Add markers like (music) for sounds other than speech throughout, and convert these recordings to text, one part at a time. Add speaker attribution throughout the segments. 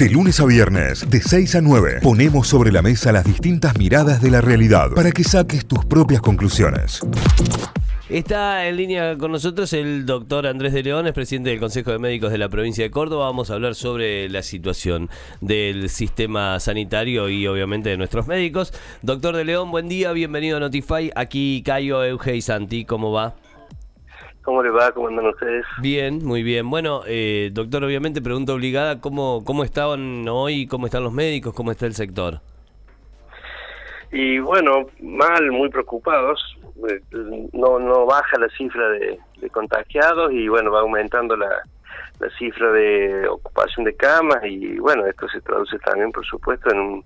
Speaker 1: De lunes a viernes, de 6 a 9, ponemos sobre la mesa las distintas miradas de la realidad para que saques tus propias conclusiones.
Speaker 2: Está en línea con nosotros el doctor Andrés de León, es presidente del Consejo de Médicos de la provincia de Córdoba. Vamos a hablar sobre la situación del sistema sanitario y obviamente de nuestros médicos. Doctor de León, buen día, bienvenido a Notify. Aquí Cayo, Euge y Santi, ¿cómo va?
Speaker 3: ¿Cómo le va? ¿Cómo andan ustedes?
Speaker 2: Bien, muy bien. Bueno, eh, doctor, obviamente pregunta obligada, ¿cómo, ¿cómo estaban hoy? ¿Cómo están los médicos? ¿Cómo está el sector?
Speaker 3: Y bueno, mal, muy preocupados. Eh, no no baja la cifra de, contagiados y bueno, va aumentando la, la cifra de ocupación de camas y bueno, esto se traduce también, por supuesto, en un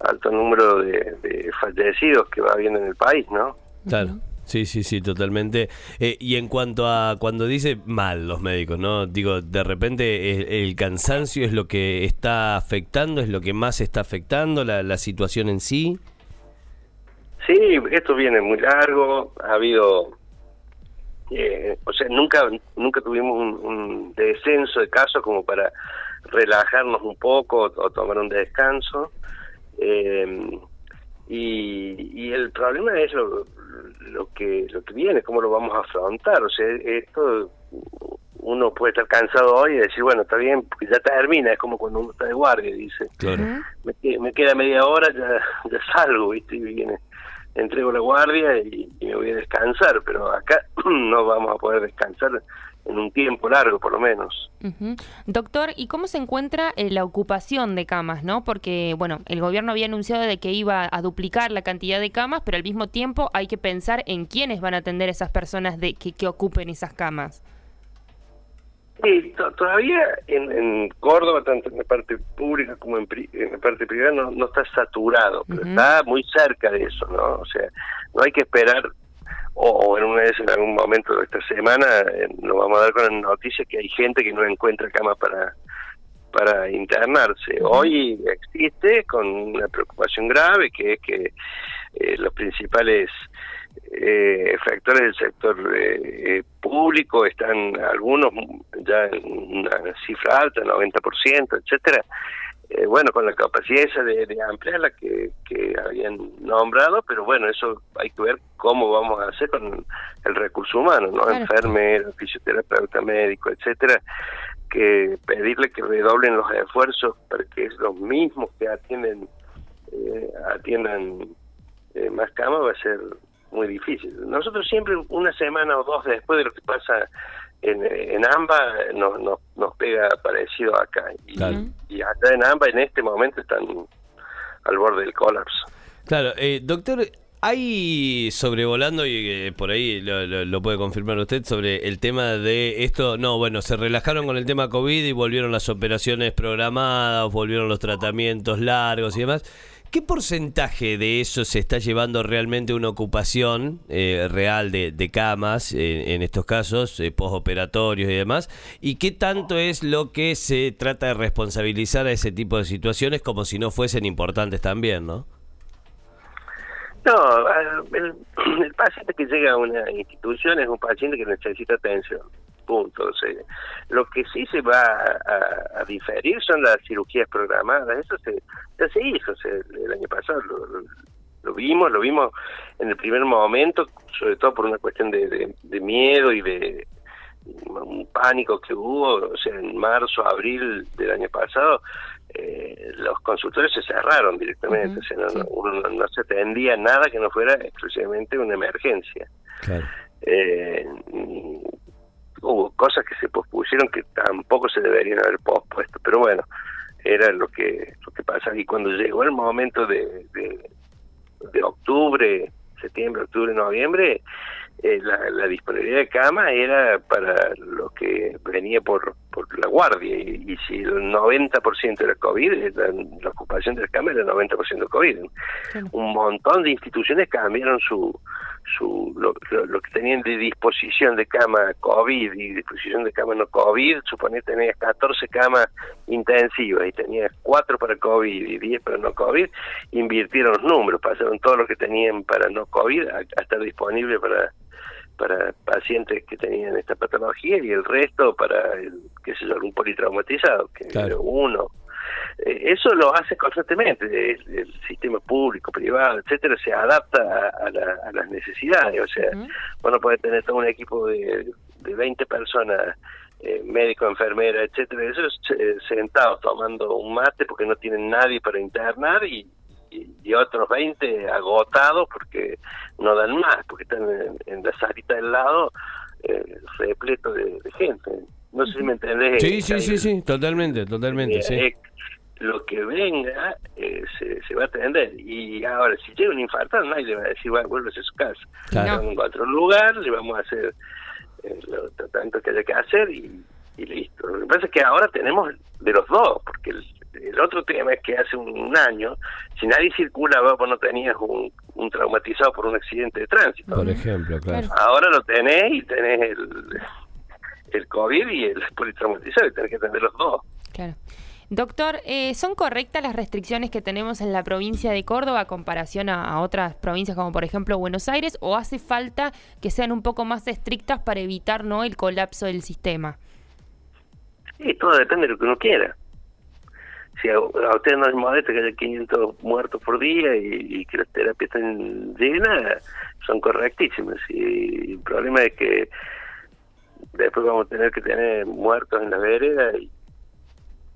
Speaker 3: alto número de, fallecidos que va habiendo en el país, ¿no?
Speaker 2: Claro. Sí, sí, sí, totalmente. Eh, y en cuanto a cuando dice mal los médicos, ¿no? Digo, de repente el, cansancio es lo que está afectando, es lo que más está afectando la, situación en sí.
Speaker 3: Sí, esto viene muy largo, ha habido, eh, o sea, nunca nunca tuvimos un, descenso de casos como para relajarnos un poco o, tomar un descanso. Eh, y, el problema es lo, lo que lo que viene, cómo lo vamos a afrontar. O sea, esto uno puede estar cansado hoy y decir, bueno, está bien, porque ya termina, es como cuando uno está de guardia, dice, me, me, queda media hora, ya, ya salgo, ¿viste? Y viene entrego la guardia y, me voy a descansar, pero acá (clears throat) no vamos a poder descansar en un tiempo largo, por lo menos.
Speaker 4: Doctor, ¿y cómo se encuentra eh, la ocupación de camas, no? Porque, bueno, el gobierno había anunciado de que iba a duplicar la cantidad de camas, pero al mismo tiempo hay que pensar en quiénes van a atender esas personas de que, que ocupen esas camas.
Speaker 3: Sí, todavía en, Córdoba, tanto en la parte pública como en, la parte privada, no, está saturado, pero está muy cerca de eso, ¿no? O sea, no hay que esperar, o, en una vez en algún momento de esta semana, eh, nos vamos a dar con la noticia que hay gente que no encuentra cama para para internarse. Hoy existe con una preocupación grave, que es que eh, los principales eh, factores del sector eh, eh, público están algunos ya en una cifra alta, 90%, etcétera. Eh, bueno, con la capacidad esa de, de ampliar la que, que habían nombrado, pero bueno, eso hay que ver cómo vamos a hacer con el recurso humano, ¿no? Enfermero, fisioterapeuta, médico, etcétera, que pedirle que redoblen los esfuerzos para que los mismos que atienden atiendan más camas va a ser muy difícil. Nosotros siempre una semana o dos después de lo que pasa en, en AMBA nos, nos, nos pega parecido acá. Y, y acá en AMBA en este momento están al borde del colapso.
Speaker 2: Claro, eh, doctor, hay sobrevolando, y eh, por ahí lo, lo, puede confirmar usted, sobre el tema de esto. No, bueno, se relajaron con el tema COVID y volvieron las operaciones programadas, volvieron los tratamientos largos y demás. ¿Qué porcentaje de eso se está llevando realmente una ocupación eh, real de, camas, eh, en estos casos, eh, posoperatorios y demás? ¿Y qué tanto es lo que se trata de responsabilizar a ese tipo de situaciones como si no fuesen importantes también, no?
Speaker 3: No, el, (clears throat) el paciente que llega a una institución es un paciente que necesita atención punto. lo que sí se va a, diferir son las cirugías programadas. Eso se, ya se hizo el año pasado. Lo, vimos, lo vimos en el primer momento, sobre todo por una cuestión de, de, miedo y de un pánico que hubo, o sea, en marzo, abril del año pasado, eh, los consultores se cerraron directamente, o sea, no, no, se atendía nada que no fuera exclusivamente una emergencia. Eh, cosas que se pospusieron que tampoco se deberían haber pospuesto, pero bueno, era lo que lo que pasa. Y cuando llegó el momento de, de, octubre, septiembre, octubre, noviembre, eh, la, disponibilidad de cama era para lo que venía por, por la guardia. Y, si el 90% era COVID, la, ocupación de la cama era el 90% COVID. Un montón de instituciones cambiaron su, su lo, que tenían de disposición de cama COVID y disposición de cama no COVID, suponía tenías 14 camas intensivas y tenías 4 para COVID y 10 para no COVID, invirtieron los números, pasaron todo lo que tenían para no COVID a, estar disponible para para pacientes que tenían esta patología y el resto para, el, qué sé yo, un politraumatizado, que era uno. Eh, eso lo hace constantemente, el, sistema público, privado, etcétera, se adapta a, las necesidades, o sea, bueno puede tener todo un equipo de, de 20 personas eh, médico, enfermera, etcétera, esos eh, sentados tomando un mate porque no tienen nadie para internar y, y, otros 20 agotados porque no dan más, porque están en, la salita del lado eh, repleto de, gente. No sé si me entendés.
Speaker 2: Sí, sí, sí, sí, totalmente, totalmente, sí.
Speaker 3: Lo que venga se, se, va a atender. Y ahora, si llega un infarto, nadie le va a decir, bueno, vuelve a su casa. Claro. Vamos a otro lugar, le vamos a hacer lo tanto que haya que hacer y, listo. Lo que pasa es que ahora tenemos de los dos, porque el, otro tema es que hace un, año, si nadie circula, vos no tenías un, un, traumatizado por un accidente de tránsito.
Speaker 2: Por ejemplo, claro.
Speaker 3: Ahora lo tenés y tenés el, el COVID y el politraumatizado y tenés que tener los dos.
Speaker 4: Claro. Doctor, eh, ¿son correctas las restricciones que tenemos en la provincia de Córdoba a comparación a, otras provincias como por ejemplo Buenos Aires o hace falta que sean un poco más estrictas para evitar no el colapso del sistema?
Speaker 3: Sí, todo depende de lo que uno quiera. Si a, usted no es modesto que haya 500 muertos por día y, que las terapias estén llenas, son correctísimas. Y el problema es que después vamos a tener que tener muertos en la vereda y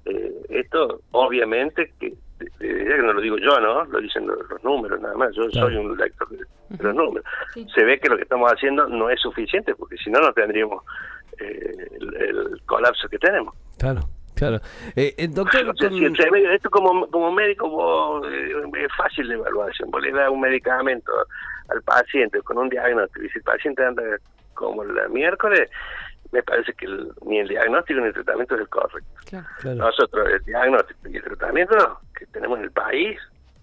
Speaker 3: eh, esto, obviamente, que que no lo digo yo, ¿no? Lo dicen los, números nada más. Yo soy un lector de, los números. Se ve que lo que estamos haciendo no es suficiente, porque si no, no tendríamos eh, el, colapso que tenemos.
Speaker 2: Claro. Claro. Eh, eh doctor,
Speaker 3: esto como, como médico es fácil de evaluación. Vos le das un medicamento al paciente con un diagnóstico y si el paciente anda como el miércoles, me parece que ni el diagnóstico ni el tratamiento es el correcto. Nosotros, el diagnóstico y el tratamiento que tenemos en el país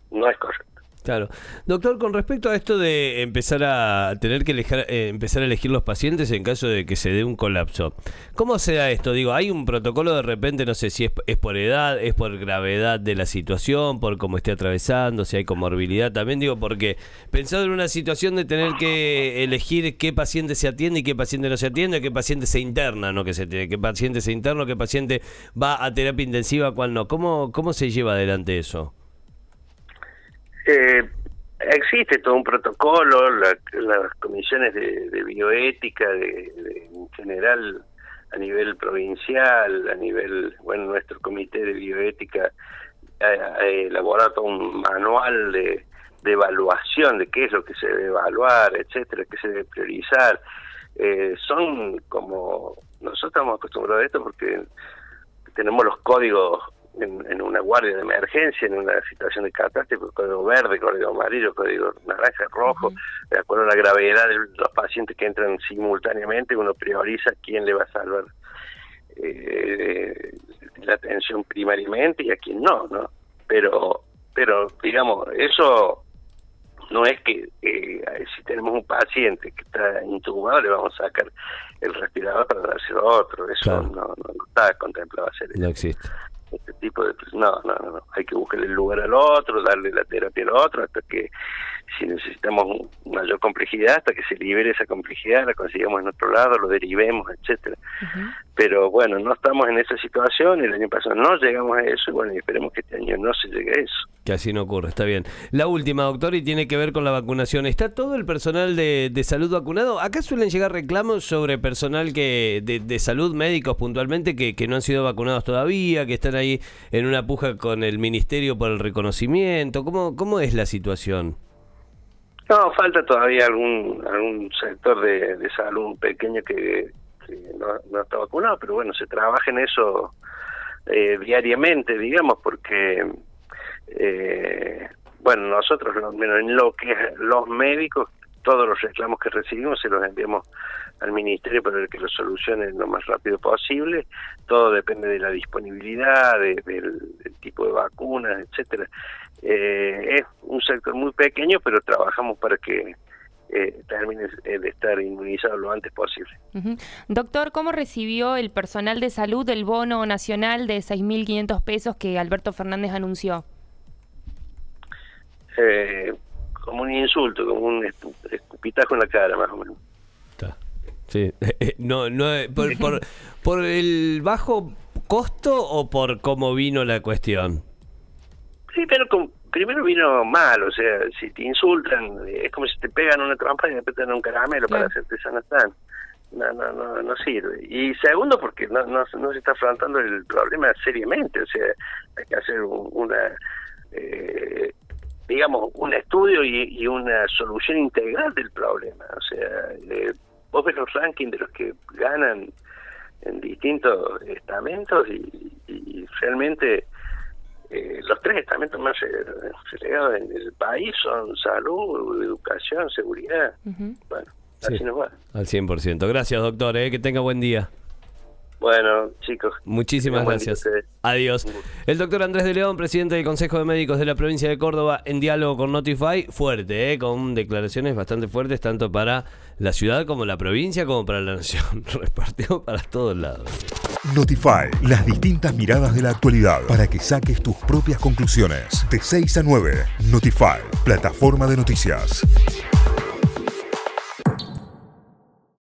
Speaker 3: no es correcto.
Speaker 2: Claro. Doctor, con respecto a esto de empezar a tener que eh, empezar a elegir los pacientes en caso de que se dé un colapso, ¿cómo se da esto? Digo, ¿hay un protocolo de repente, no sé si es, por edad, es por gravedad de la situación, por cómo esté atravesando, si hay comorbilidad también? Digo, porque pensado en una situación de tener que elegir qué paciente se atiende y qué paciente no se atiende, qué paciente se interna, no que se qué paciente se interna, qué paciente va a terapia intensiva, cuál no. ¿Cómo, cómo se lleva adelante eso?
Speaker 3: Eh, existe todo un protocolo, las comisiones de, bioética de, en general a nivel provincial, a nivel, bueno, nuestro comité de bioética ha, elaborado todo un manual de, evaluación de qué es lo que se debe evaluar, etcétera, qué se debe priorizar. Eh, son como, nosotros estamos acostumbrados a esto porque tenemos los códigos en, una guardia de emergencia, en una situación de catástrofe, código verde, código amarillo, código naranja, rojo, de acuerdo a la gravedad de los pacientes que entran simultáneamente, uno prioriza quién le va a salvar eh, la atención primariamente y a quién no, ¿no? Pero, pero digamos, eso no es que si tenemos un paciente que está intubado le vamos a sacar el respirador para dárselo a otro, eso no, no, está contemplado hacer
Speaker 2: No existe
Speaker 3: este tipo de no, no, no, hay que buscarle el lugar al otro, darle la terapia al otro, hasta que si necesitamos mayor complejidad, hasta que se libere esa complejidad, la consigamos en otro lado, lo derivemos, etcétera. Pero bueno, no estamos en esa situación, el año pasado no llegamos a eso, y bueno, esperemos que este año no se llegue a eso.
Speaker 2: Que así no ocurra, está bien. La última, doctor, y tiene que ver con la vacunación. ¿Está todo el personal de, de salud vacunado? Acá suelen llegar reclamos sobre personal que de, de salud, médicos puntualmente, que, que no han sido vacunados todavía, que están ahí en una puja con el ministerio por el reconocimiento. ¿Cómo, cómo es la situación?
Speaker 3: No, falta todavía algún algún sector de, de salud pequeño que, no, está vacunado, pero bueno, se trabaja en eso eh, diariamente, digamos, porque, eh, bueno, nosotros, en lo que los médicos, todos los reclamos que recibimos se los enviamos al ministerio para que lo solucionen lo más rápido posible. Todo depende de la disponibilidad, del, tipo de vacunas, etcétera. Eh, es un sector muy pequeño, pero trabajamos para que eh, termine de estar inmunizado lo antes posible.
Speaker 4: Doctor, ¿cómo recibió el personal de salud el bono nacional de 6.500 pesos que Alberto Fernández anunció?
Speaker 3: Eh, como un insulto, como un escupitajo en la cara, más o menos.
Speaker 2: Sí. (laughs) no, no, por, por, ¿Por el bajo costo o por cómo vino la cuestión?
Speaker 3: Sí, pero primero vino mal, o sea, si te insultan, es como si te pegan una trampa y después te dan un caramelo para hacerte sanatán. No, no, no, no sirve. Y segundo, porque no, no, no se está afrontando el problema seriamente, o sea, hay que hacer una, eh, digamos, un estudio y, una solución integral del problema. O sea, eh, vos ves los rankings de los que ganan en distintos estamentos y realmente eh, los tres estamentos más relegados en el país son salud, educación, seguridad. Bueno, así nos va.
Speaker 2: Al 100%. Gracias, doctor. Eh, que tenga buen día.
Speaker 3: Bueno, chicos.
Speaker 2: Muchísimas gracias. Adiós. El doctor Andrés de León, presidente del Consejo de Médicos de la provincia de Córdoba, en diálogo con Notify, fuerte, ¿eh? con declaraciones bastante fuertes, tanto para la ciudad como la provincia, como para la nación. (laughs) Repartió para todos lados.
Speaker 1: Notify, las distintas miradas de la actualidad para que saques tus propias conclusiones. De 6 a 9, Notify, plataforma de noticias.